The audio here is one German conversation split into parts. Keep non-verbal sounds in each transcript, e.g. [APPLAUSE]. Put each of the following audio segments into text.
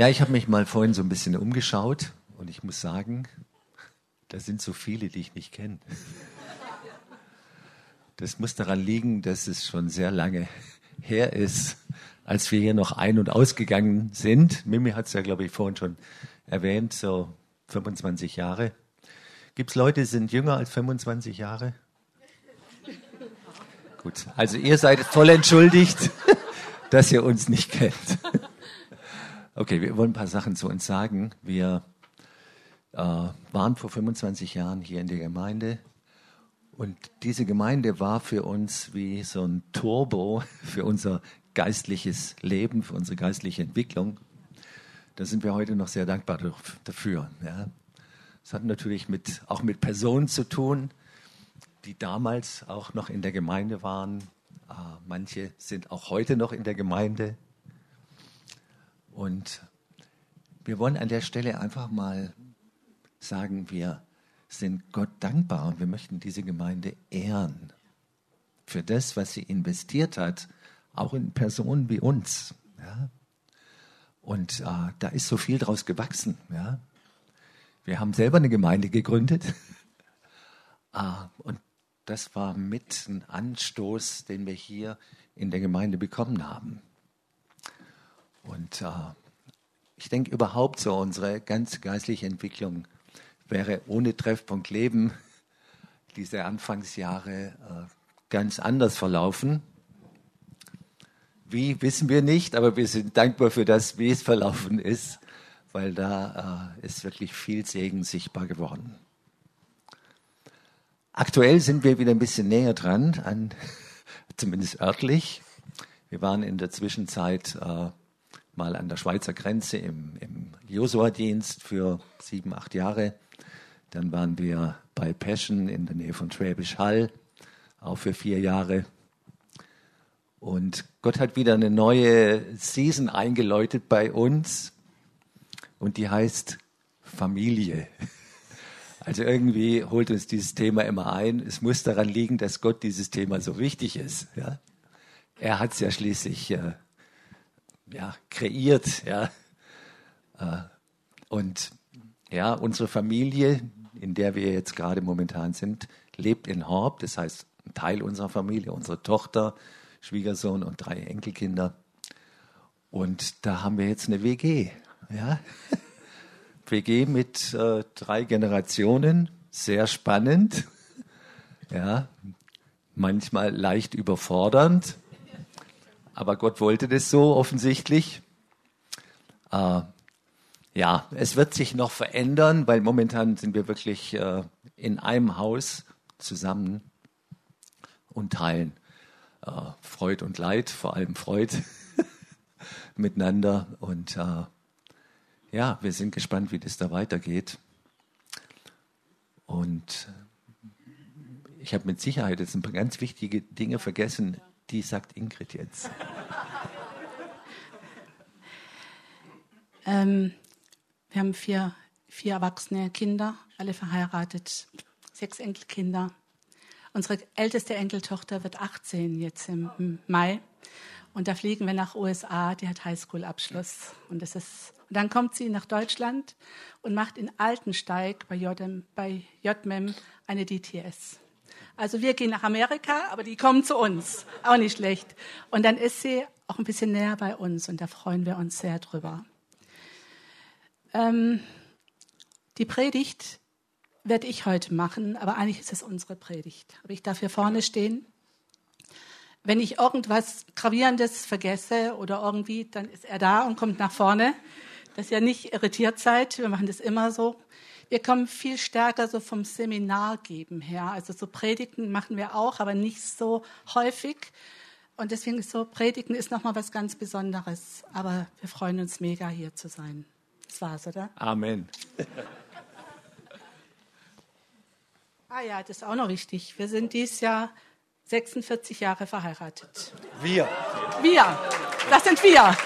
Ja, ich habe mich mal vorhin so ein bisschen umgeschaut und ich muss sagen, da sind so viele, die ich nicht kenne. Das muss daran liegen, dass es schon sehr lange her ist, als wir hier noch ein- und ausgegangen sind. Mimi hat es ja, glaube ich, vorhin schon erwähnt, so 25 Jahre. Gibt es Leute, die sind jünger als 25 Jahre? Gut, also ihr seid voll entschuldigt, [LAUGHS] dass ihr uns nicht kennt. Okay, wir wollen ein paar Sachen zu uns sagen. Wir äh, waren vor 25 Jahren hier in der Gemeinde und diese Gemeinde war für uns wie so ein Turbo für unser geistliches Leben, für unsere geistliche Entwicklung. Da sind wir heute noch sehr dankbar dafür. Ja. Es hat natürlich mit, auch mit Personen zu tun, die damals auch noch in der Gemeinde waren. Äh, manche sind auch heute noch in der Gemeinde. Und wir wollen an der Stelle einfach mal sagen, wir sind Gott dankbar und wir möchten diese Gemeinde ehren für das, was sie investiert hat, auch in Personen wie uns. Ja? Und äh, da ist so viel draus gewachsen. Ja? Wir haben selber eine Gemeinde gegründet. [LAUGHS] äh, und das war mit ein Anstoß, den wir hier in der Gemeinde bekommen haben. Und äh, ich denke überhaupt so, unsere ganz geistliche Entwicklung wäre ohne Treffpunkt Leben [LAUGHS] diese Anfangsjahre äh, ganz anders verlaufen. Wie wissen wir nicht, aber wir sind dankbar für das, wie es verlaufen ist, weil da äh, ist wirklich viel Segen sichtbar geworden. Aktuell sind wir wieder ein bisschen näher dran, an, [LAUGHS] zumindest örtlich. Wir waren in der Zwischenzeit äh, mal an der Schweizer Grenze im, im Josua-Dienst für sieben, acht Jahre. Dann waren wir bei Peschen in der Nähe von Schwäbisch Hall, auch für vier Jahre. Und Gott hat wieder eine neue Season eingeläutet bei uns. Und die heißt Familie. [LAUGHS] Also irgendwie holt uns dieses Thema immer ein. Es muss daran liegen, dass Gott dieses Thema so wichtig ist. Ja? Er hat es ja schließlich äh, ja, kreiert. Ja? Äh, und ja, unsere Familie, in der wir jetzt gerade momentan sind, lebt in Horb. Das heißt, ein Teil unserer Familie, unsere Tochter, Schwiegersohn und drei Enkelkinder. Und da haben wir jetzt eine WG. Ja? [LAUGHS] WG mit äh, drei Generationen, sehr spannend. Ja, manchmal leicht überfordernd, aber Gott wollte das so offensichtlich. Äh, ja, es wird sich noch verändern, weil momentan sind wir wirklich äh, in einem Haus zusammen und teilen äh, Freud und Leid, vor allem Freud, [LAUGHS] miteinander. Und äh, ja, wir sind gespannt, wie das da weitergeht. Und ich habe mit Sicherheit jetzt ein paar ganz wichtige Dinge vergessen. Die sagt Ingrid jetzt. Ähm, wir haben vier, vier erwachsene Kinder, alle verheiratet, sechs Enkelkinder. Unsere älteste Enkeltochter wird 18 jetzt im Mai. Und da fliegen wir nach USA, die hat Highschool-Abschluss. Und, und dann kommt sie nach Deutschland und macht in Altensteig bei, JM, bei JMEM eine DTS. Also wir gehen nach Amerika, aber die kommen zu uns. Auch nicht schlecht. Und dann ist sie auch ein bisschen näher bei uns und da freuen wir uns sehr drüber. Ähm, die Predigt werde ich heute machen, aber eigentlich ist es unsere Predigt. Aber ich darf hier vorne stehen. Wenn ich irgendwas Gravierendes vergesse oder irgendwie, dann ist er da und kommt nach vorne. Dass ihr nicht irritiert seid. Wir machen das immer so. Wir kommen viel stärker so vom Seminargeben her. Also so Predigten machen wir auch, aber nicht so häufig. Und deswegen ist so, Predigen ist nochmal was ganz Besonderes. Aber wir freuen uns mega, hier zu sein. Das war's, oder? Amen. [LAUGHS] Ah ja, das ist auch noch wichtig. Wir sind dieses Jahr 46 Jahre verheiratet. Wir. Wir. Das sind wir.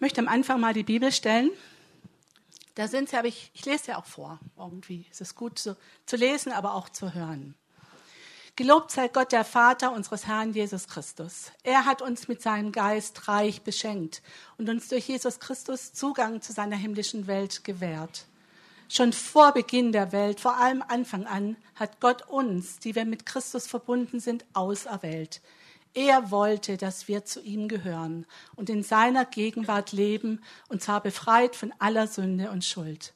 Möchte am Anfang mal die Bibel stellen. Da sind sie, aber ich, ich lese ja auch vor. Irgendwie ist es gut zu, zu lesen, aber auch zu hören. Gelobt sei Gott, der Vater unseres Herrn Jesus Christus. Er hat uns mit seinem Geist reich beschenkt und uns durch Jesus Christus Zugang zu seiner himmlischen Welt gewährt. Schon vor Beginn der Welt, vor allem Anfang an, hat Gott uns, die wir mit Christus verbunden sind, auserwählt. Er wollte, dass wir zu ihm gehören und in seiner Gegenwart leben, und zwar befreit von aller Sünde und Schuld.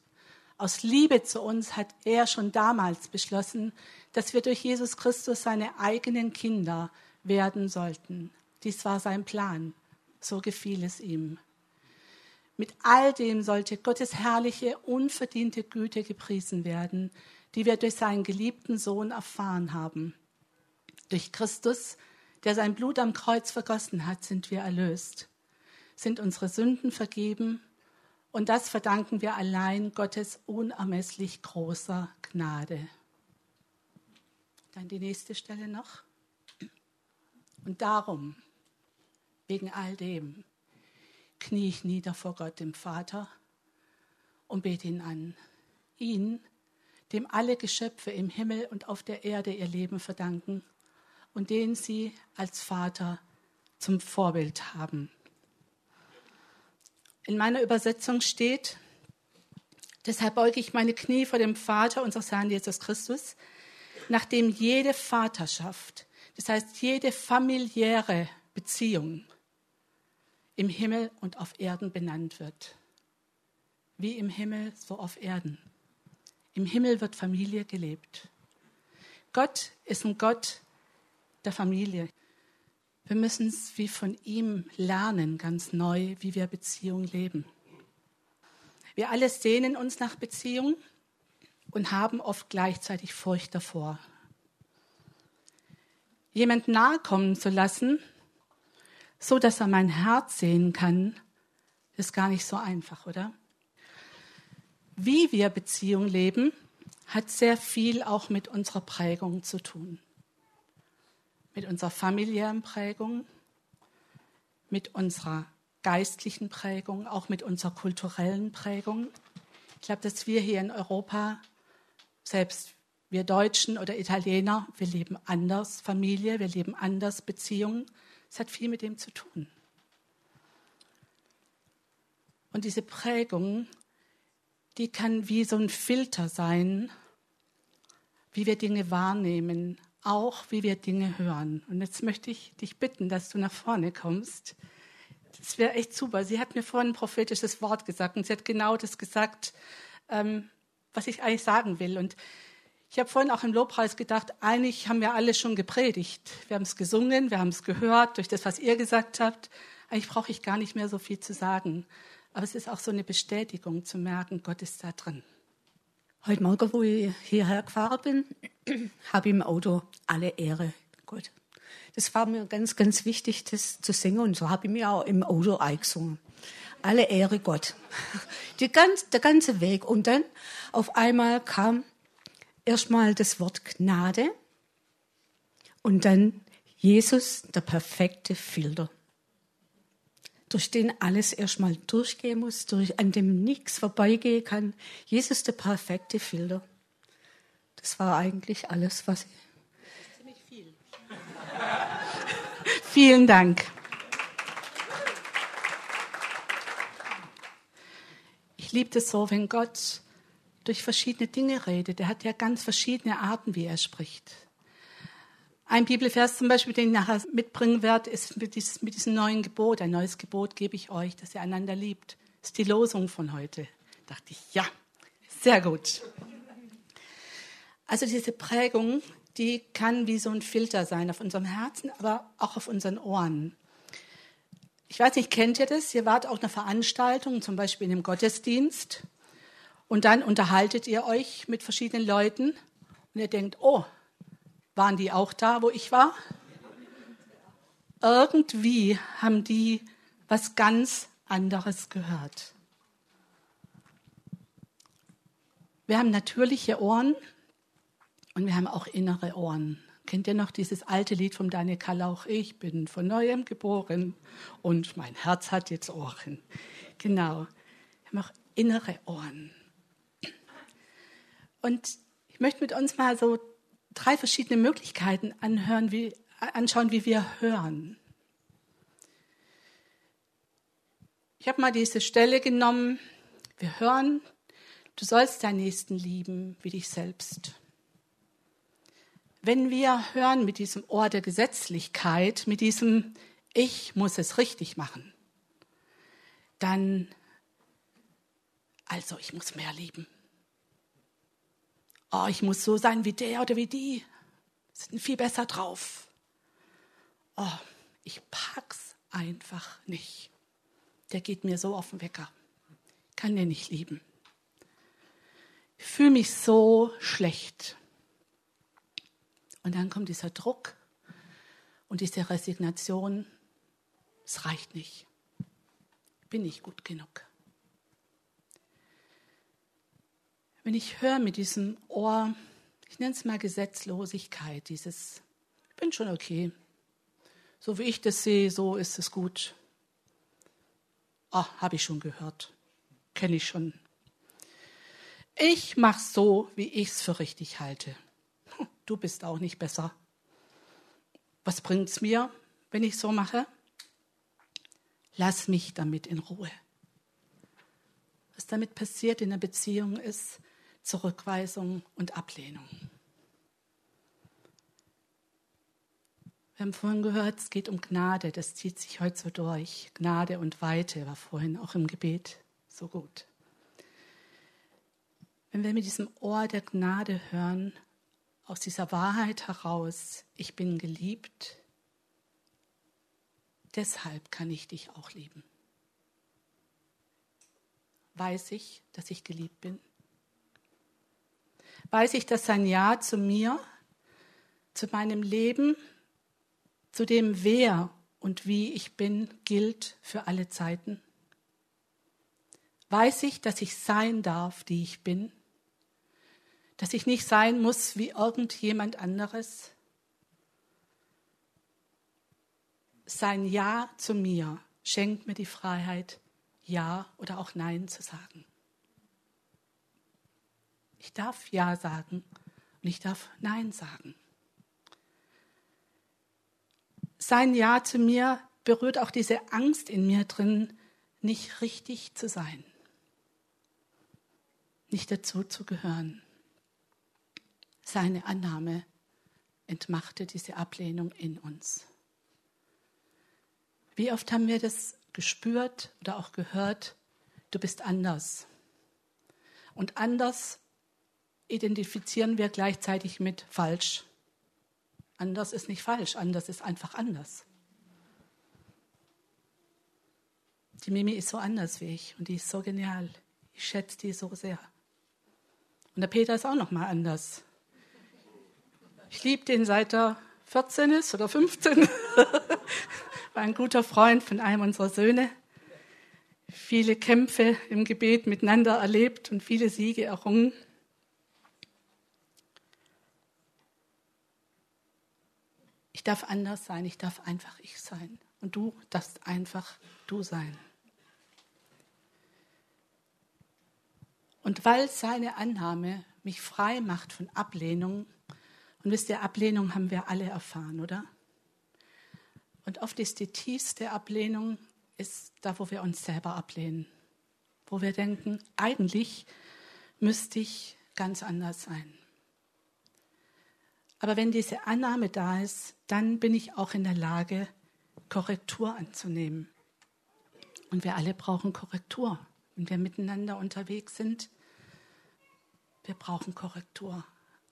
Aus Liebe zu uns hat er schon damals beschlossen, dass wir durch Jesus Christus seine eigenen Kinder werden sollten. Dies war sein Plan. So gefiel es ihm. Mit all dem sollte Gottes herrliche, unverdiente Güte gepriesen werden, die wir durch seinen geliebten Sohn erfahren haben. Durch Christus, der sein Blut am Kreuz vergossen hat, sind wir erlöst, sind unsere Sünden vergeben und das verdanken wir allein Gottes unermesslich großer Gnade. Dann die nächste Stelle noch. Und darum, wegen all dem, knie ich nieder vor Gott, dem Vater, und bete ihn an. Ihn, dem alle Geschöpfe im Himmel und auf der Erde ihr Leben verdanken und den sie als Vater zum Vorbild haben. In meiner Übersetzung steht, deshalb beuge ich meine Knie vor dem Vater unseres Herrn Jesus Christus, nachdem jede Vaterschaft, das heißt jede familiäre Beziehung im Himmel und auf Erden benannt wird. Wie im Himmel, so auf Erden. Im Himmel wird Familie gelebt. Gott ist ein Gott der Familie. Wir müssen es wie von ihm lernen, ganz neu, wie wir Beziehung leben. Wir alle sehnen uns nach Beziehung und haben oft gleichzeitig Furcht davor. Jemand nahe kommen zu lassen, so dass er mein Herz sehen kann, ist gar nicht so einfach, oder? Wie wir Beziehung leben, hat sehr viel auch mit unserer Prägung zu tun. Mit unserer familiären Prägung, mit unserer geistlichen Prägung, auch mit unserer kulturellen Prägung. Ich glaube, dass wir hier in Europa selbst wir Deutschen oder Italiener, wir leben anders Familie, wir leben anders Beziehungen. Es hat viel mit dem zu tun. Und diese Prägung, die kann wie so ein Filter sein, wie wir Dinge wahrnehmen, auch wie wir Dinge hören. Und jetzt möchte ich dich bitten, dass du nach vorne kommst. Das wäre echt super. Sie hat mir vorhin ein prophetisches Wort gesagt und sie hat genau das gesagt, ähm, was ich eigentlich sagen will. Und ich habe vorhin auch im Lobpreis gedacht, eigentlich haben wir alle schon gepredigt. Wir haben es gesungen, wir haben es gehört durch das, was ihr gesagt habt. Eigentlich brauche ich gar nicht mehr so viel zu sagen. Aber es ist auch so eine Bestätigung zu merken, Gott ist da drin. Heute Morgen, wo ich hierher gefahren bin, [CLEARS THROAT] habe ich im Auto alle Ehre Gott. Das war mir ganz, ganz wichtig, das zu singen. Und so habe ich mir auch im Auto eingesungen alle Ehre Gott. [LAUGHS] Ganz, der ganze Weg. Und dann auf einmal kam erstmal das Wort Gnade und dann Jesus, der perfekte Filter, durch den alles erstmal durchgehen muss, durch, an dem nichts vorbeigehen kann. Jesus, der perfekte Filter. Das war eigentlich alles, was ich. Ziemlich [LAUGHS] viel. Vielen Dank. Ich liebe es so, wenn Gott durch verschiedene Dinge redet. Er hat ja ganz verschiedene Arten, wie er spricht. Ein Bibelvers zum Beispiel, den ich nachher mitbringen werde, ist mit, dieses, mit diesem neuen Gebot. Ein neues Gebot gebe ich euch, dass ihr einander liebt. Das ist die Losung von heute. Da dachte ich, ja, sehr gut. Also diese Prägung, die kann wie so ein Filter sein auf unserem Herzen, aber auch auf unseren Ohren. Ich weiß nicht, kennt ihr das? Ihr wart auf einer Veranstaltung, zum Beispiel in einem Gottesdienst, und dann unterhaltet ihr euch mit verschiedenen Leuten und ihr denkt, oh, waren die auch da, wo ich war? Irgendwie haben die was ganz anderes gehört. Wir haben natürliche Ohren und wir haben auch innere Ohren. Kennt ihr noch dieses alte Lied von Daniel Kalauch? Ich bin von neuem geboren und mein Herz hat jetzt Ohren. Genau. Wir haben auch innere Ohren. Und ich möchte mit uns mal so drei verschiedene Möglichkeiten anhören, wie, anschauen, wie wir hören. Ich habe mal diese Stelle genommen. Wir hören, du sollst deinen Nächsten lieben wie dich selbst. Wenn wir hören mit diesem Ohr der Gesetzlichkeit, mit diesem Ich muss es richtig machen, dann, also ich muss mehr lieben. Oh, ich muss so sein wie der oder wie die. Sind viel besser drauf. Oh, ich pack's einfach nicht. Der geht mir so auf den Wecker. Kann den nicht lieben. Ich fühle mich so schlecht. Und dann kommt dieser Druck und diese Resignation. Es reicht nicht. Bin nicht gut genug. Wenn ich höre mit diesem Ohr, ich nenne es mal Gesetzlosigkeit, dieses, ich bin schon okay. So wie ich das sehe, so ist es gut. Ah, habe ich schon gehört. Kenne ich schon. Ich mache so, wie ich es für richtig halte. Du bist auch nicht besser. Was bringt es mir, wenn ich so mache? Lass mich damit in Ruhe. Was damit passiert in der Beziehung ist Zurückweisung und Ablehnung. Wir haben vorhin gehört, es geht um Gnade, das zieht sich heute so durch. Gnade und Weite war vorhin auch im Gebet so gut. Wenn wir mit diesem Ohr der Gnade hören, aus dieser Wahrheit heraus, ich bin geliebt, deshalb kann ich dich auch lieben. Weiß ich, dass ich geliebt bin? Weiß ich, dass sein Ja zu mir, zu meinem Leben, zu dem wer und wie ich bin, gilt für alle Zeiten? Weiß ich, dass ich sein darf, die ich bin? Dass ich nicht sein muss wie irgendjemand anderes? Sein Ja zu mir schenkt mir die Freiheit, Ja oder auch Nein zu sagen. Ich darf Ja sagen und ich darf Nein sagen. Sein Ja zu mir berührt auch diese Angst in mir drin, nicht richtig zu sein, nicht dazu zu gehören. Seine Annahme entmachte diese Ablehnung in uns. Wie oft haben wir das gespürt oder auch gehört, du bist anders. Und anders identifizieren wir gleichzeitig mit falsch. Anders ist nicht falsch, anders ist einfach anders. Die Mimi ist so anders wie ich und die ist so genial. Ich schätze die so sehr. Und der Peter ist auch noch mal anders. Ich liebe den seit er 14 ist oder 15. [LAUGHS] War ein guter Freund von einem unserer Söhne. Viele Kämpfe im Gebet miteinander erlebt und viele Siege errungen. Ich darf anders sein, ich darf einfach ich sein. Und du darfst einfach du sein. Und weil seine Annahme mich frei macht von Ablehnung, und wisst ihr, Ablehnung haben wir alle erfahren, oder? Und oft ist die tiefste Ablehnung ist da, wo wir uns selber ablehnen, wo wir denken, eigentlich müsste ich ganz anders sein. Aber wenn diese Annahme da ist, dann bin ich auch in der Lage, Korrektur anzunehmen. Und wir alle brauchen Korrektur. Wenn wir miteinander unterwegs sind, wir brauchen Korrektur.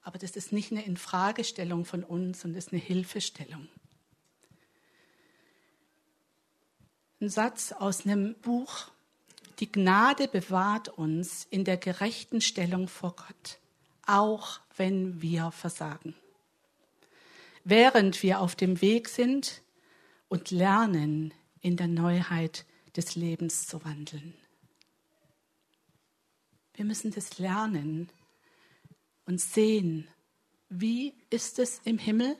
Aber das ist nicht eine Infragestellung von uns, sondern ist eine Hilfestellung. Ein Satz aus einem Buch, die Gnade bewahrt uns in der gerechten Stellung vor Gott, auch wenn wir versagen während wir auf dem Weg sind und lernen, in der Neuheit des Lebens zu wandeln. Wir müssen das lernen und sehen, wie ist es im Himmel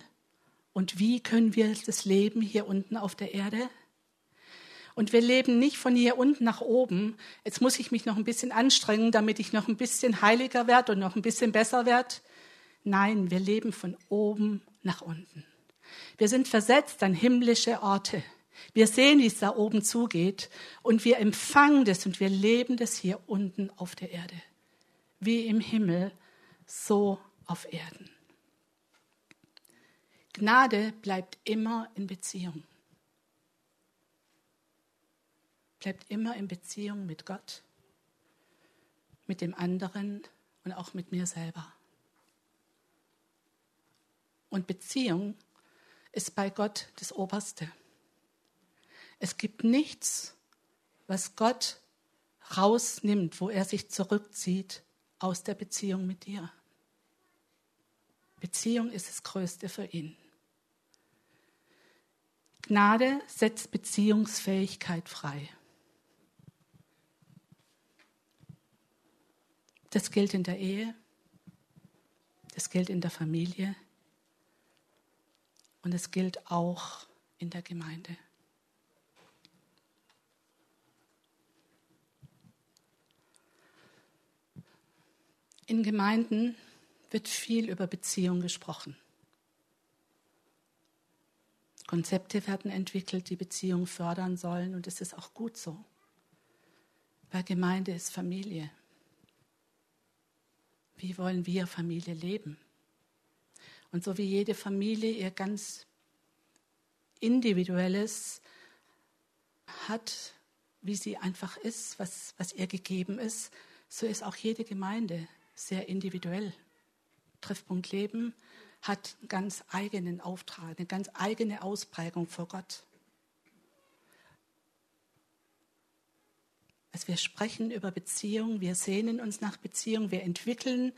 und wie können wir das Leben hier unten auf der Erde. Und wir leben nicht von hier unten nach oben. Jetzt muss ich mich noch ein bisschen anstrengen, damit ich noch ein bisschen heiliger werde und noch ein bisschen besser werde. Nein, wir leben von oben nach unten. Wir sind versetzt an himmlische Orte. Wir sehen, wie es da oben zugeht und wir empfangen das und wir leben das hier unten auf der Erde. Wie im Himmel, so auf Erden. Gnade bleibt immer in Beziehung. Bleibt immer in Beziehung mit Gott, mit dem anderen und auch mit mir selber. Und Beziehung ist bei Gott das Oberste. Es gibt nichts, was Gott rausnimmt, wo er sich zurückzieht aus der Beziehung mit dir. Beziehung ist das Größte für ihn. Gnade setzt Beziehungsfähigkeit frei. Das gilt in der Ehe, das gilt in der Familie und es gilt auch in der Gemeinde. In Gemeinden wird viel über Beziehung gesprochen. Konzepte werden entwickelt, die Beziehung fördern sollen und es ist auch gut so. Weil Gemeinde ist Familie. Wie wollen wir Familie leben? Und so wie jede Familie ihr ganz individuelles hat, wie sie einfach ist, was, was ihr gegeben ist, so ist auch jede Gemeinde sehr individuell. Treffpunkt Leben hat einen ganz eigenen Auftrag, eine ganz eigene Ausprägung vor Gott. Also wir sprechen über Beziehung, wir sehnen uns nach Beziehung, wir entwickeln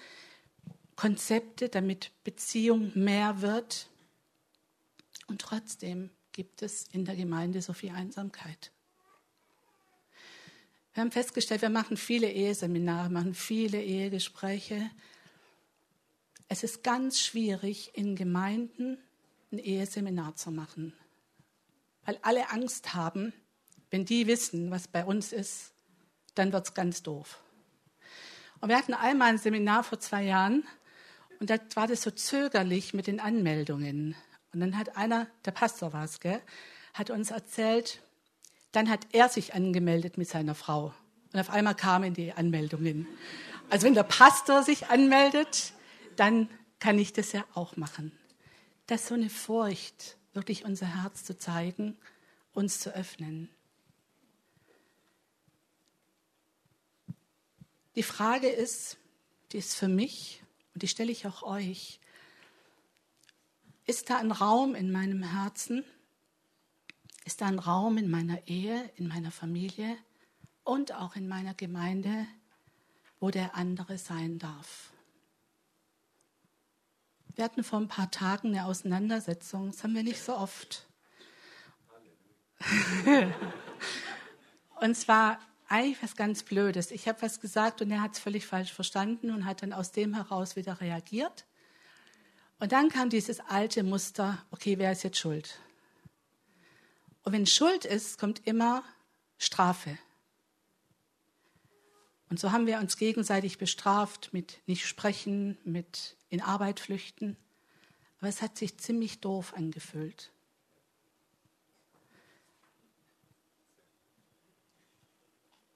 Konzepte, damit Beziehung mehr wird. Und trotzdem gibt es in der Gemeinde so viel Einsamkeit. Wir haben festgestellt, wir machen viele Eheseminare, machen viele Ehegespräche. Es ist ganz schwierig, in Gemeinden ein Eheseminar zu machen, weil alle Angst haben, wenn die wissen, was bei uns ist, dann wird es ganz doof. Und wir hatten einmal ein Seminar vor zwei Jahren und da war das so zögerlich mit den Anmeldungen. Und dann hat einer, der Pastor war es, hat uns erzählt, dann hat er sich angemeldet mit seiner Frau. Und auf einmal kamen die Anmeldungen. Also wenn der Pastor sich anmeldet, dann kann ich das ja auch machen. Das ist so eine Furcht, wirklich unser Herz zu zeigen, uns zu öffnen. Die Frage ist, die ist für mich und die stelle ich auch euch. Ist da ein Raum in meinem Herzen? Ist da ein Raum in meiner Ehe, in meiner Familie und auch in meiner Gemeinde, wo der andere sein darf? Wir hatten vor ein paar Tagen eine Auseinandersetzung, das haben wir nicht so oft. [LAUGHS] und zwar eigentlich was ganz Blödes. Ich habe was gesagt und er hat es völlig falsch verstanden und hat dann aus dem heraus wieder reagiert. Und dann kam dieses alte Muster, okay, wer ist jetzt schuld? Und wenn Schuld ist, kommt immer Strafe. Und so haben wir uns gegenseitig bestraft mit nicht sprechen, mit in Arbeit flüchten. Aber es hat sich ziemlich doof angefühlt.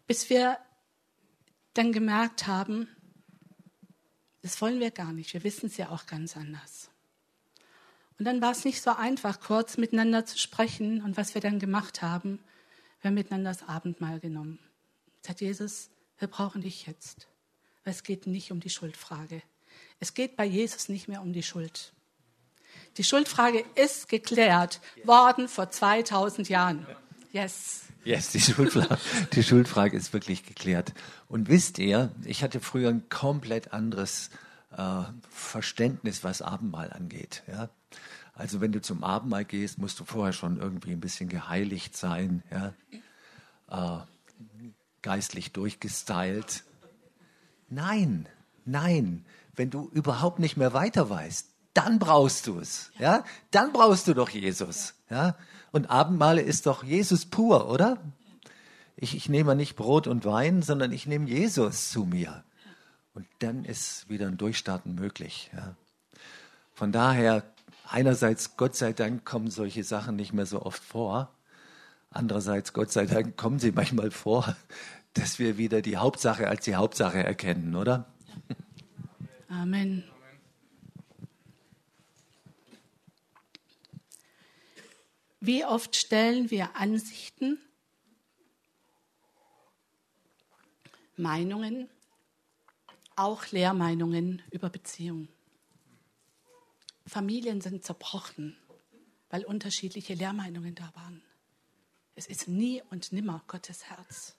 Bis wir dann gemerkt haben, das wollen wir gar nicht. Wir wissen es ja auch ganz anders. Und dann war es nicht so einfach, kurz miteinander zu sprechen. Und was wir dann gemacht haben, wir haben miteinander das Abendmahl genommen. Hat Jesus, wir brauchen dich jetzt. Weil es geht nicht um die Schuldfrage. Es geht bei Jesus nicht mehr um die Schuld. Die Schuldfrage ist geklärt worden vor 2000 Jahren. Yes. Yes, die Schuldfrage, [LAUGHS] die Schuldfrage ist wirklich geklärt. Und wisst ihr, ich hatte früher ein komplett anderes äh, Verständnis, was Abendmahl angeht. Ja? Also wenn du zum Abendmahl gehst, musst du vorher schon irgendwie ein bisschen geheiligt sein, ja? Äh, geistlich durchgestylt. Nein, nein, wenn du überhaupt nicht mehr weiter weißt, dann brauchst du es. Ja. Dann brauchst du doch Jesus. Ja? Und Abendmahle ist doch Jesus pur, oder? Ich, ich nehme nicht Brot und Wein, sondern ich nehme Jesus zu mir. Und dann ist wieder ein Durchstarten möglich. Ja? Von daher, einerseits, Gott sei Dank, kommen solche Sachen nicht mehr so oft vor. Andererseits, Gott sei Dank, kommen sie manchmal vor, dass wir wieder die Hauptsache als die Hauptsache erkennen, oder? Amen. Wie oft stellen wir Ansichten, Meinungen, auch Lehrmeinungen über Beziehungen. Familien sind zerbrochen, weil unterschiedliche Lehrmeinungen da waren. Es ist nie und nimmer Gottes Herz.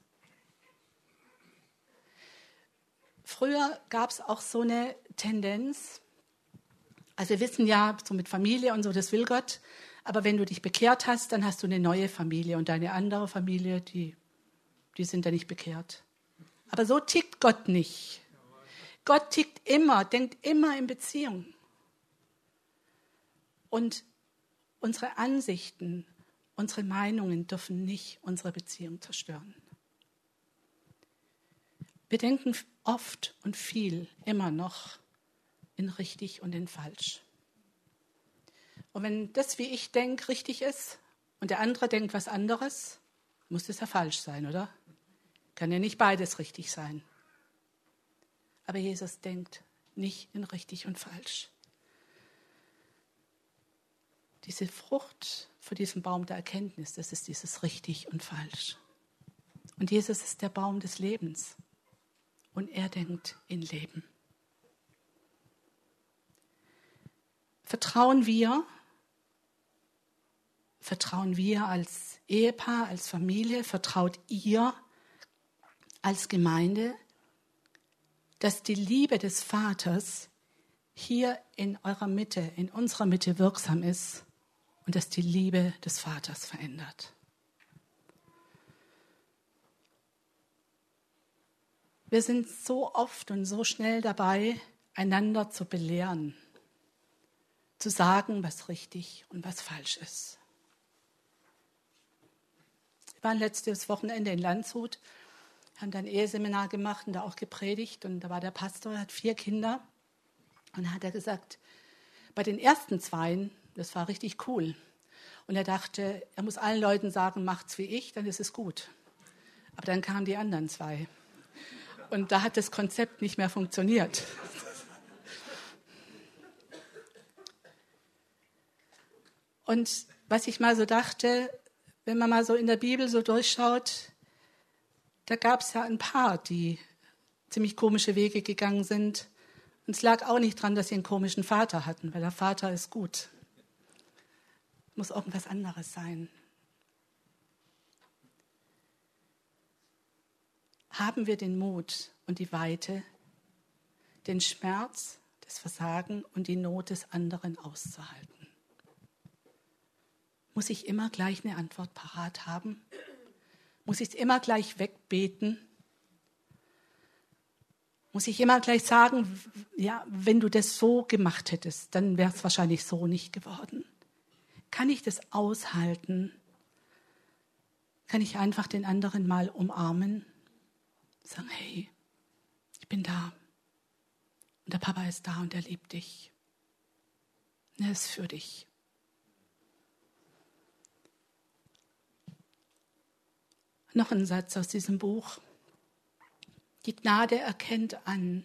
Früher gab es auch so eine Tendenz, also wir wissen ja, so mit Familie und so, das will Gott, aber wenn du dich bekehrt hast, dann hast du eine neue Familie und deine andere Familie, die, die sind ja nicht bekehrt. Aber so tickt Gott nicht. Gott tickt immer, denkt immer in Beziehung. Und unsere Ansichten, unsere Meinungen dürfen nicht unsere Beziehung zerstören. Wir denken oft und viel immer noch in richtig und in falsch. Und wenn das, wie ich denke, richtig ist und der andere denkt was anderes, muss es ja falsch sein, oder? Kann ja nicht beides richtig sein. Aber Jesus denkt nicht in richtig und falsch. Diese Frucht vor diesem Baum der Erkenntnis, das ist dieses richtig und falsch. Und Jesus ist der Baum des Lebens. Und er denkt in Leben. Vertrauen wir, vertrauen wir als Ehepaar, als Familie, vertraut ihr als Gemeinde, dass die Liebe des Vaters hier in eurer Mitte, in unserer Mitte wirksam ist und dass die Liebe des Vaters verändert. Wir sind so oft und so schnell dabei, einander zu belehren, zu sagen, was richtig und was falsch ist. Wir waren letztes Wochenende in Landshut haben ein Eheseminar gemacht und da auch gepredigt. Und da war der Pastor, hat vier Kinder. Und da hat er gesagt, bei den ersten zweien, das war richtig cool. Und er dachte, er muss allen Leuten sagen, macht's wie ich, dann ist es gut. Aber dann kamen die anderen zwei. Und da hat das Konzept nicht mehr funktioniert. Und was ich mal so dachte, wenn man mal so in der Bibel so durchschaut, da gab es ja ein paar, die ziemlich komische Wege gegangen sind. Und es lag auch nicht dran, dass sie einen komischen Vater hatten, weil der Vater ist gut. Muss irgendwas anderes sein. Haben wir den Mut und die Weite, den Schmerz, das Versagen und die Not des anderen auszuhalten? Muss ich immer gleich eine Antwort parat haben? Muss ich es immer gleich wegbeten? Muss ich immer gleich sagen, ja, wenn du das so gemacht hättest, dann wäre es wahrscheinlich so nicht geworden. Kann ich das aushalten? Kann ich einfach den anderen mal umarmen? Sagen, hey, ich bin da. Und der Papa ist da und er liebt dich. Er ist für dich. Noch ein Satz aus diesem Buch. Die Gnade erkennt an,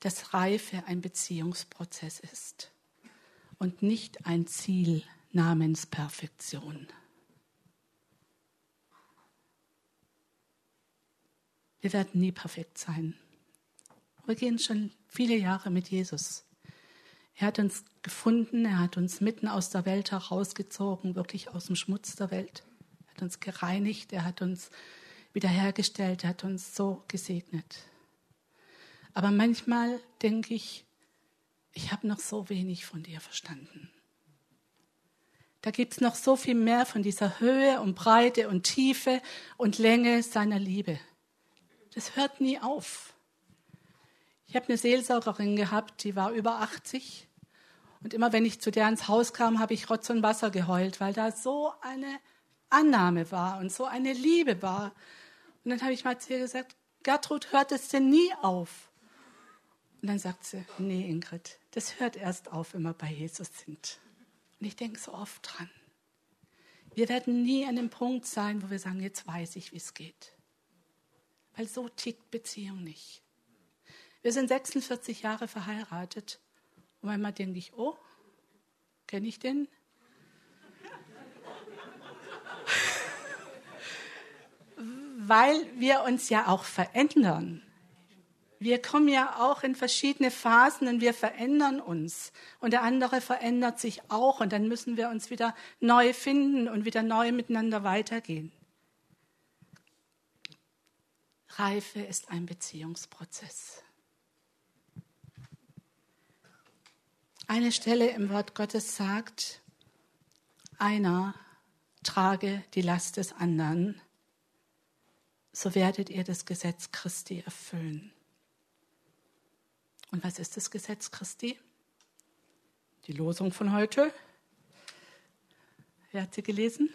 dass Reife ein Beziehungsprozess ist und nicht ein Ziel namens Perfektion. Wir werden nie perfekt sein. Wir gehen schon viele Jahre mit Jesus. Er hat uns gefunden, er hat uns mitten aus der Welt herausgezogen, wirklich aus dem Schmutz der Welt hat uns gereinigt, er hat uns wiederhergestellt, er hat uns so gesegnet. Aber manchmal denke ich, ich habe noch so wenig von dir verstanden. Da gibt es noch so viel mehr von dieser Höhe und Breite und Tiefe und Länge seiner Liebe. Das hört nie auf. Ich habe eine Seelsorgerin gehabt, die war über 80. Und immer wenn ich zu der ins Haus kam, habe ich Rotz und Wasser geheult, weil da so eine Annahme war und so eine Liebe war. Und dann habe ich mal zu ihr gesagt, Gertrud, hört es denn nie auf? Und dann sagt sie, nee, Ingrid, das hört erst auf, wenn wir bei Jesus sind. Und ich denke so oft dran. Wir werden nie an dem Punkt sein, wo wir sagen, jetzt weiß ich, wie es geht. Weil so tickt Beziehung nicht. Wir sind 46 Jahre verheiratet. Und manchmal denke ich, oh, kenne ich den? Weil wir uns ja auch verändern. Wir kommen ja auch in verschiedene Phasen und wir verändern uns. Und der andere verändert sich auch und dann müssen wir uns wieder neu finden und wieder neu miteinander weitergehen. Reife ist ein Beziehungsprozess. Eine Stelle im Wort Gottes sagt, einer trage die Last des anderen, so werdet ihr das Gesetz Christi erfüllen. Und was ist das Gesetz Christi? Die Losung von heute. Wer hat sie gelesen?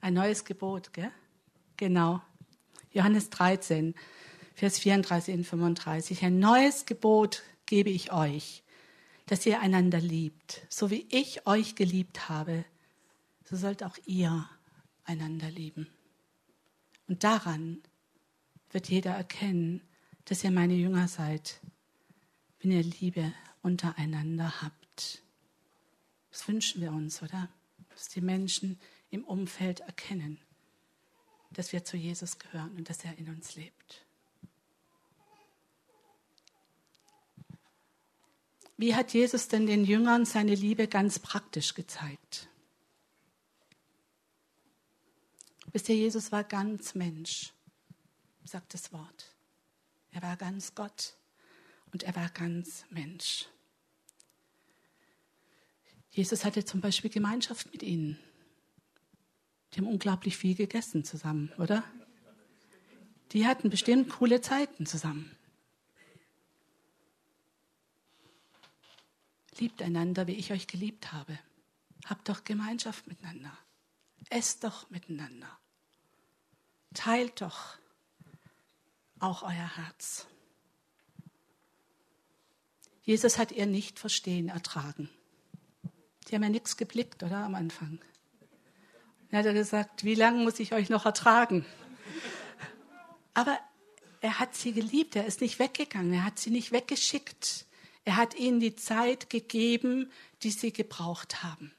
Ein neues Gebot, gell? Genau. Johannes 13, Vers 34 und 35. Ein neues Gebot gebe ich euch, dass ihr einander liebt. So wie ich euch geliebt habe, so sollt auch ihr einander lieben. Und daran wird jeder erkennen, dass ihr meine Jünger seid, wenn ihr Liebe untereinander habt. Das wünschen wir uns, oder? Dass die Menschen im Umfeld erkennen, dass wir zu Jesus gehören und dass er in uns lebt. Wie hat Jesus denn den Jüngern seine Liebe ganz praktisch gezeigt? Wisst ihr, Jesus war ganz Mensch sagt das Wort. Er war ganz Gott und er war ganz Mensch. Jesus hatte zum Beispiel Gemeinschaft mit ihnen. Die haben unglaublich viel gegessen zusammen, oder? Die hatten bestimmt coole Zeiten zusammen. Liebt einander, wie ich euch geliebt habe. Habt doch Gemeinschaft miteinander. Esst doch miteinander. Teilt doch auch euer Herz. Jesus hat ihr nicht verstehen ertragen. Die haben ja nichts geblickt, oder am Anfang. Dann hat er gesagt, wie lange muss ich euch noch ertragen? Aber er hat sie geliebt, er ist nicht weggegangen, er hat sie nicht weggeschickt. Er hat ihnen die Zeit gegeben, die sie gebraucht haben.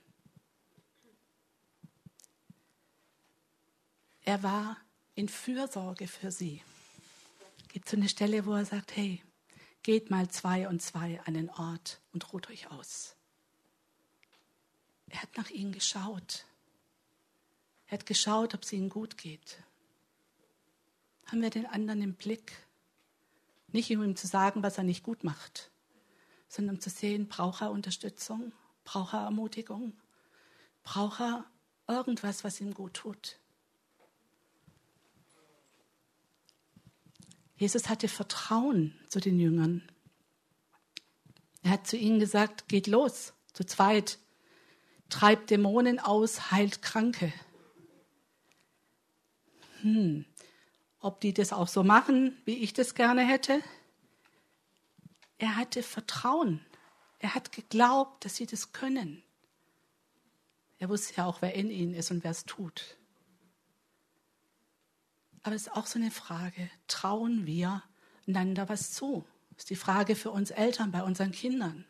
Er war in Fürsorge für sie gibt so eine Stelle, wo er sagt, hey, geht mal zwei und zwei an den Ort und ruht euch aus. Er hat nach ihnen geschaut. Er hat geschaut, ob es ihnen gut geht. Haben wir den anderen im Blick? Nicht um ihm zu sagen, was er nicht gut macht, sondern um zu sehen, braucht er Unterstützung, braucht er Ermutigung, braucht er irgendwas, was ihm gut tut. Jesus hatte Vertrauen zu den Jüngern. Er hat zu ihnen gesagt, geht los, zu zweit, treibt Dämonen aus, heilt Kranke. Hm, ob die das auch so machen, wie ich das gerne hätte? Er hatte Vertrauen. Er hat geglaubt, dass sie das können. Er wusste ja auch, wer in ihnen ist und wer es tut. Aber es ist auch so eine Frage, trauen wir einander was zu? Das ist die Frage für uns Eltern bei unseren Kindern.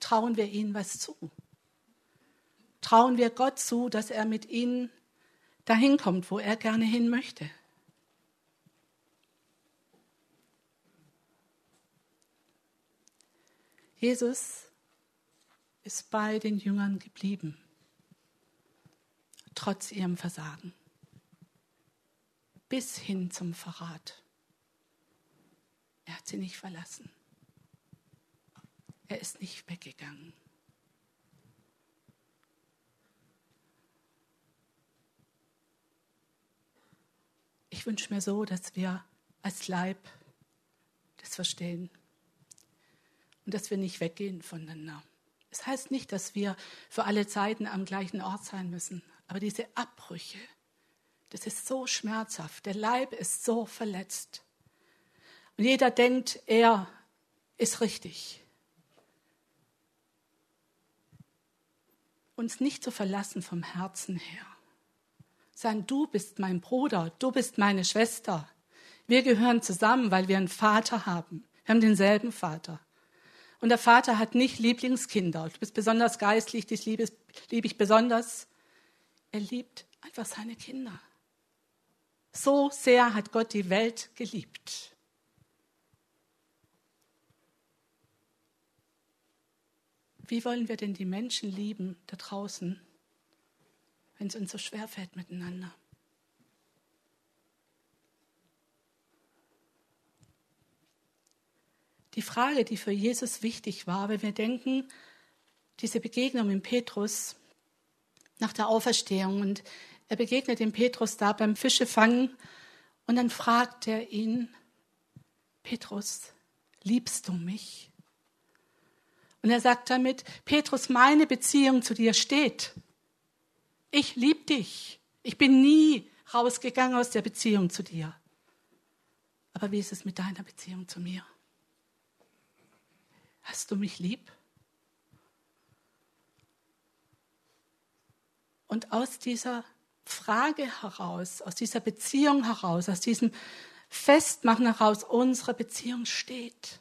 Trauen wir ihnen was zu? Trauen wir Gott zu, dass er mit ihnen dahin kommt, wo er gerne hin möchte? Jesus ist bei den Jüngern geblieben, trotz ihrem Versagen bis hin zum Verrat. Er hat sie nicht verlassen. Er ist nicht weggegangen. Ich wünsche mir so, dass wir als Leib das verstehen und dass wir nicht weggehen voneinander. Es das heißt nicht, dass wir für alle Zeiten am gleichen Ort sein müssen, aber diese Abbrüche, Das ist so schmerzhaft. Der Leib ist so verletzt. Und jeder denkt, er ist richtig. Uns nicht zu verlassen vom Herzen her. Sagen, du bist mein Bruder, du bist meine Schwester. Wir gehören zusammen, weil wir einen Vater haben. Wir haben denselben Vater. Und der Vater hat nicht Lieblingskinder. Du bist besonders geistlich, dich liebe, liebe ich besonders. Er liebt einfach seine Kinder. So sehr hat Gott die Welt geliebt. Wie wollen wir denn die Menschen lieben da draußen, wenn es uns so schwer fällt miteinander? Die Frage, die für Jesus wichtig war, wenn wir denken, diese Begegnung mit Petrus nach der Auferstehung und er begegnet dem Petrus da beim Fischefangen und dann fragt er ihn, Petrus, liebst du mich? Und er sagt damit, Petrus, meine Beziehung zu dir steht. Ich liebe dich. Ich bin nie rausgegangen aus der Beziehung zu dir. Aber wie ist es mit deiner Beziehung zu mir? Hast du mich lieb? Und aus dieser Frage heraus, aus dieser Beziehung heraus, aus diesem Festmachen heraus, unsere Beziehung steht,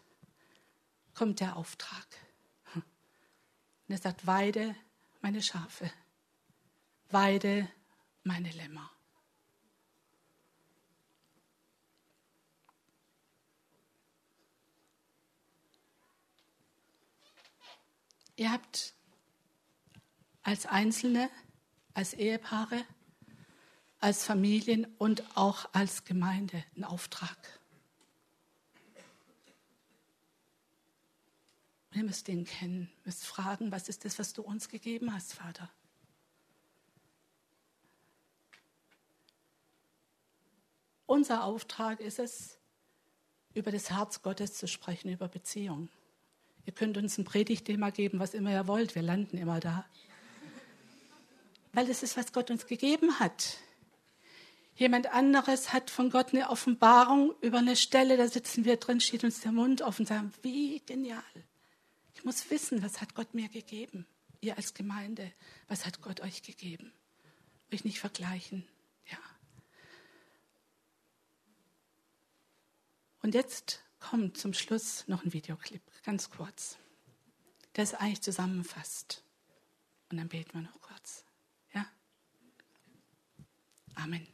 kommt der Auftrag. Und er sagt, weide meine Schafe, weide meine Lämmer. Ihr habt als Einzelne, als Ehepaare, als Familien und auch als Gemeinde einen Auftrag. ihr müsst ihn kennen, müsst fragen, was ist das, was du uns gegeben hast, Vater? Unser Auftrag ist es, über das Herz Gottes zu sprechen, über Beziehung. Ihr könnt uns ein Predigtthema geben, was immer ihr wollt, wir landen immer da. Weil das ist, was Gott uns gegeben hat. Jemand anderes hat von Gott eine Offenbarung über eine Stelle, da sitzen wir drin, steht uns der Mund auf und sagen, wie genial. Ich muss wissen, was hat Gott mir gegeben? Ihr als Gemeinde, was hat Gott euch gegeben? Euch nicht vergleichen. Ja. Und jetzt kommt zum Schluss noch ein Videoclip, ganz kurz. Der es eigentlich zusammenfasst. Und dann beten wir noch kurz. Ja? Amen.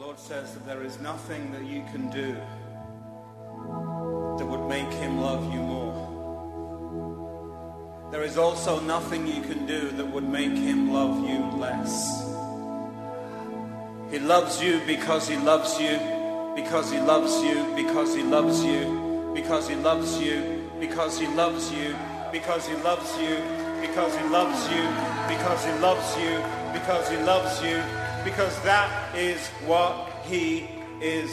The Lord says that there is nothing that you can do that would make him love you more. There is also nothing you can do that would make him love you less. He loves you because he loves you, because he loves you, because he loves you, because he loves you, because he loves you, because he loves you, because he loves you, because he loves you, because he loves you, because that is what he is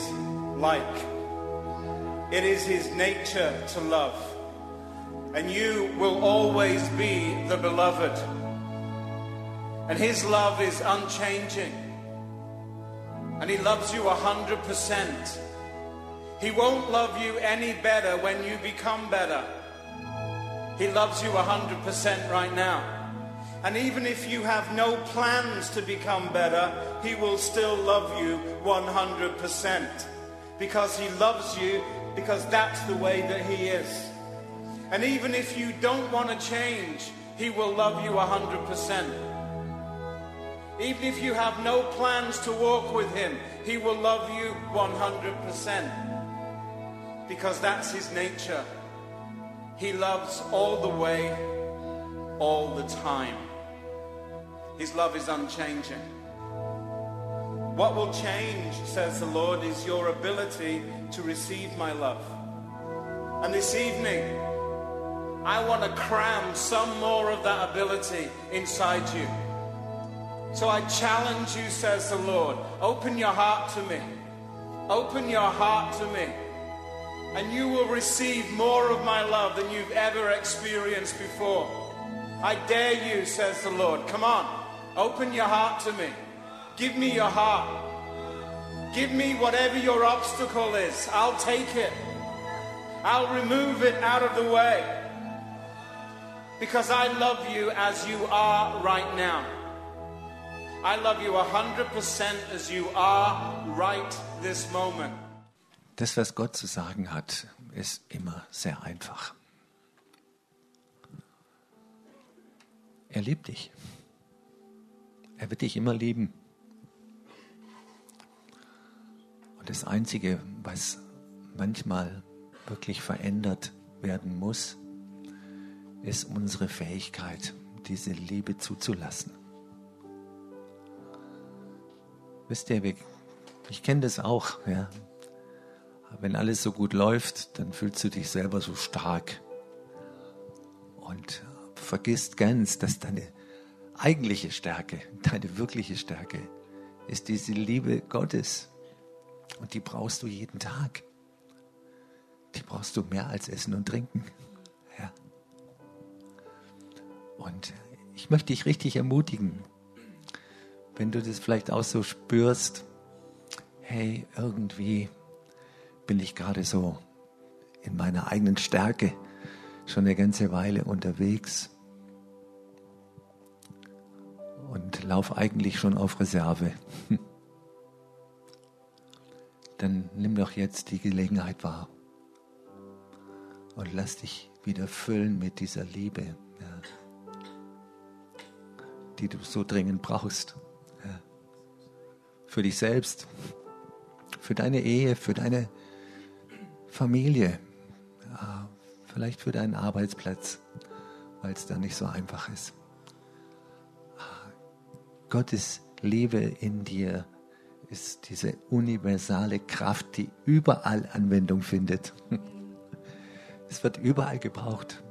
like. It is his nature to love. And you will always be the beloved. And his love is unchanging. And he loves you a hundred percent. He won't love you any better when you become better. He loves you a hundred percent right now. And even if you have no plans to become better, He will still love you 100%. Because He loves you, because that's the way that He is. And even if you don't want to change, He will love you 100%. Even if you have no plans to walk with Him, He will love you 100%. Because that's His nature. He loves all the way, all the time. His love is unchanging. What will change, says the Lord, is your ability to receive my love. And this evening, I want to cram some more of that ability inside you. So I challenge you, says the Lord, open your heart to me. Open your heart to me. And you will receive more of my love than you've ever experienced before. I dare you, says the Lord. Come on. Open your heart to me. Give me your heart. Give me whatever your obstacle is. I'll take it. I'll remove it out of the way. Because I love you as you are right now. I love you 100% as you are right this moment. Das, was Gott zu sagen hat, ist immer sehr einfach. Er liebt dich. Er wird dich immer lieben. Und das Einzige, was manchmal wirklich verändert werden muss, ist unsere Fähigkeit, diese Liebe zuzulassen. Wisst ihr, ich kenne das auch. Ja. Wenn alles so gut läuft, dann fühlst du dich selber so stark und vergisst ganz, dass deine eigentliche Stärke, deine wirkliche Stärke ist diese Liebe Gottes. Und die brauchst du jeden Tag. Die brauchst du mehr als Essen und Trinken. Ja. Und ich möchte dich richtig ermutigen, wenn du das vielleicht auch so spürst, hey, irgendwie bin ich gerade so in meiner eigenen Stärke schon eine ganze Weile unterwegs laufe eigentlich schon auf Reserve. [LAUGHS] Dann nimm doch jetzt die Gelegenheit wahr und lass dich wieder füllen mit dieser Liebe, ja, die du so dringend brauchst. Ja. Für dich selbst, für deine Ehe, für deine Familie, ja, vielleicht für deinen Arbeitsplatz, weil es da nicht so einfach ist. Gottes Liebe in dir ist diese universale Kraft, die überall Anwendung findet. [LAUGHS] Es wird überall gebraucht.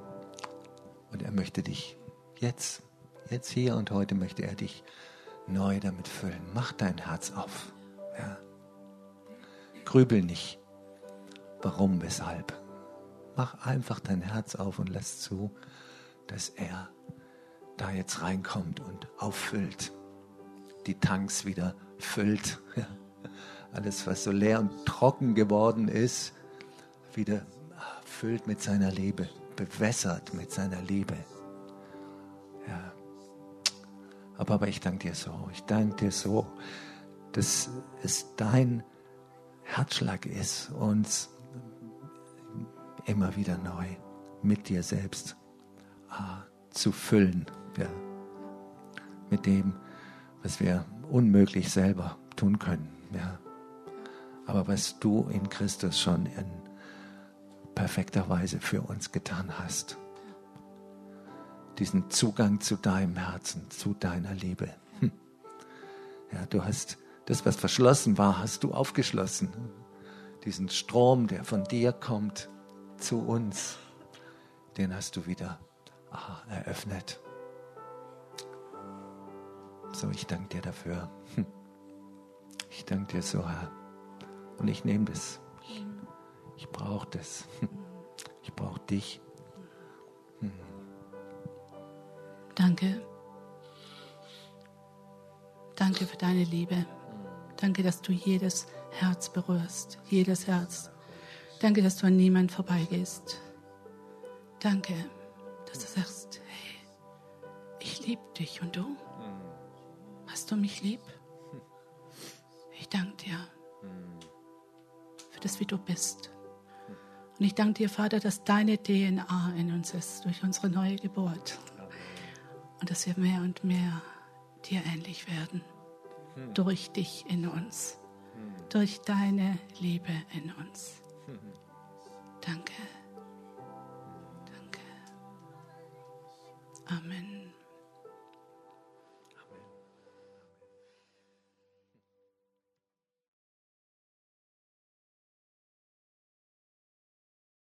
Und er möchte dich jetzt, jetzt hier und heute möchte er dich neu damit füllen. Mach dein Herz auf. Ja. Grübel nicht. Warum, weshalb? Mach einfach dein Herz auf und lass zu, dass er da jetzt reinkommt und auffüllt. Die Tanks wieder füllt. Alles, was so leer und trocken geworden ist, wieder füllt mit seiner Liebe, bewässert mit seiner Liebe. Ja. Aber, aber ich danke dir so, ich danke dir so, dass es dein Herzschlag ist, uns immer wieder neu mit dir selbst ah, zu füllen. Ja. Mit dem, was wir unmöglich selber tun können. Ja. Aber was du in Christus schon in perfekter Weise für uns getan hast. Diesen Zugang zu deinem Herzen, zu deiner Liebe. Hm. Ja, du hast das, was verschlossen war, hast du aufgeschlossen. Diesen Strom, der von dir kommt zu uns, den hast du wieder aha, eröffnet. So, ich danke dir dafür. Hm. Ich danke dir so, Herr. Und ich nehme das. Ich brauche das. Ich brauche dich. Danke. Danke für deine Liebe. Danke, dass du jedes Herz berührst. Jedes Herz. Danke, dass du an niemand vorbeigehst. Danke, dass du sagst, hey, ich liebe dich und du? Hast du mich lieb? Ich danke dir für das, wie du bist. Und ich danke dir, Vater, dass deine DNA in uns ist durch unsere neue Geburt. Und dass wir mehr und mehr dir ähnlich werden. Durch dich in uns. Durch deine Liebe in uns. Danke. Danke. Amen.